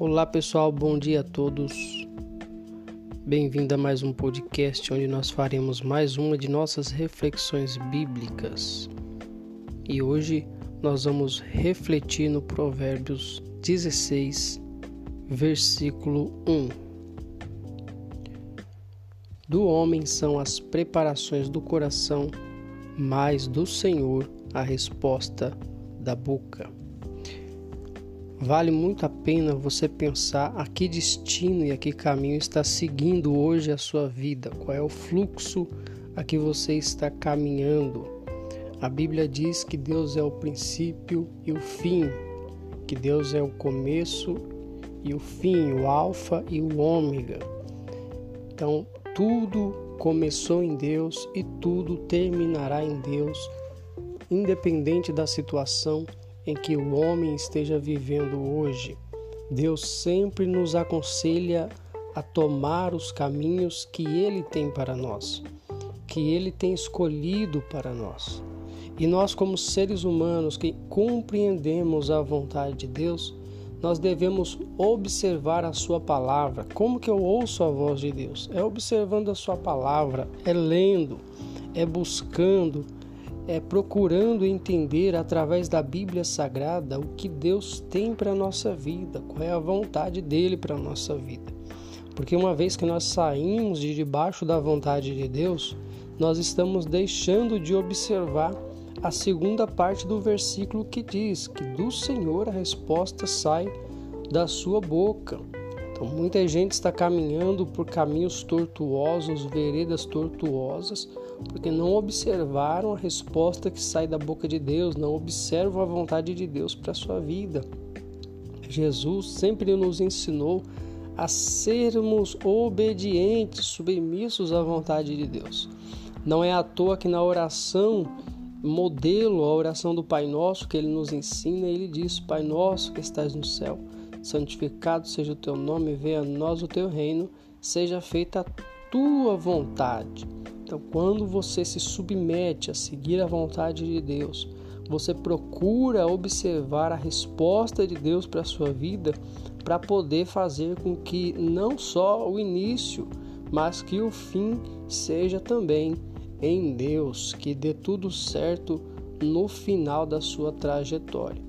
Olá pessoal, bom dia a todos. Bem-vindo a mais um podcast onde nós faremos mais uma de nossas reflexões bíblicas. E hoje nós vamos refletir no Provérbios 16, versículo 1. Do homem são as preparações do coração, mas do Senhor a resposta da boca. Vale muito a pena você pensar a que destino e a que caminho está seguindo hoje a sua vida, qual é o fluxo a que você está caminhando. A Bíblia diz que Deus é o princípio e o fim, que Deus é o começo e o fim, o alfa e o ômega. Então, tudo começou em Deus e tudo terminará em Deus, independente da situação em que o homem esteja vivendo hoje, Deus sempre nos aconselha a tomar os caminhos que Ele tem para nós, que Ele tem escolhido para nós. E nós, como seres humanos que compreendemos a vontade de Deus, nós devemos observar a Sua palavra. Como que eu ouço a voz de Deus? É observando a Sua palavra, é lendo, é buscando é, procurando entender através da Bíblia Sagrada o que Deus tem para a nossa vida, qual é a vontade dele para a nossa vida. Porque uma vez que nós saímos de debaixo da vontade de Deus, nós estamos deixando de observar a segunda parte do versículo que diz que do Senhor a resposta sai da sua boca. Então, muita gente está caminhando por caminhos tortuosos, veredas tortuosas, porque não observaram a resposta que sai da boca de Deus, não observam a vontade de Deus para a sua vida. Jesus sempre nos ensinou a sermos obedientes, submissos à vontade de Deus. Não é à toa que na oração modelo, a oração do Pai Nosso que ele nos ensina, ele diz: Pai Nosso que estás no céu, santificado seja o teu nome, venha a nós o teu reino, seja feita a tua vontade. Então, quando você se submete a seguir a vontade de Deus, você procura observar a resposta de Deus para a sua vida para poder fazer com que não só o início, mas que o fim seja também em Deus, que dê tudo certo no final da sua trajetória.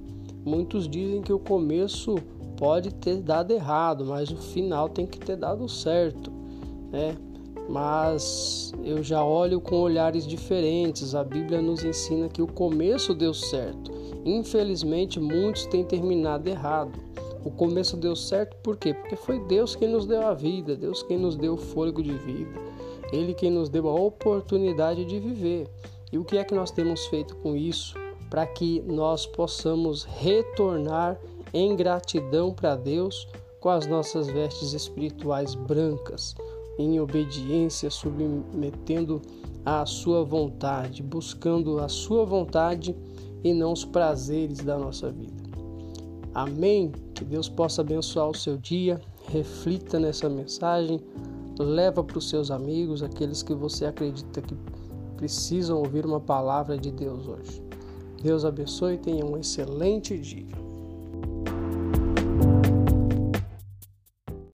Muitos dizem que o começo pode ter dado errado, mas o final tem que ter dado certo, né? Mas eu já olho com olhares diferentes. A Bíblia nos ensina que o começo deu certo. Infelizmente, muitos têm terminado errado. O começo deu certo por quê? Porque foi Deus quem nos deu a vida, Deus quem nos deu o fôlego de vida, Ele quem nos deu a oportunidade de viver. E o que é que nós temos feito com isso? Para que nós possamos retornar em gratidão para Deus com as nossas vestes espirituais brancas, em obediência, submetendo à sua vontade, buscando a sua vontade e não os prazeres da nossa vida. Amém? Que Deus possa abençoar o seu dia. Reflita nessa mensagem, leva para os seus amigos, aqueles que você acredita que precisam ouvir uma palavra de Deus hoje. Deus abençoe e tenha um excelente dia.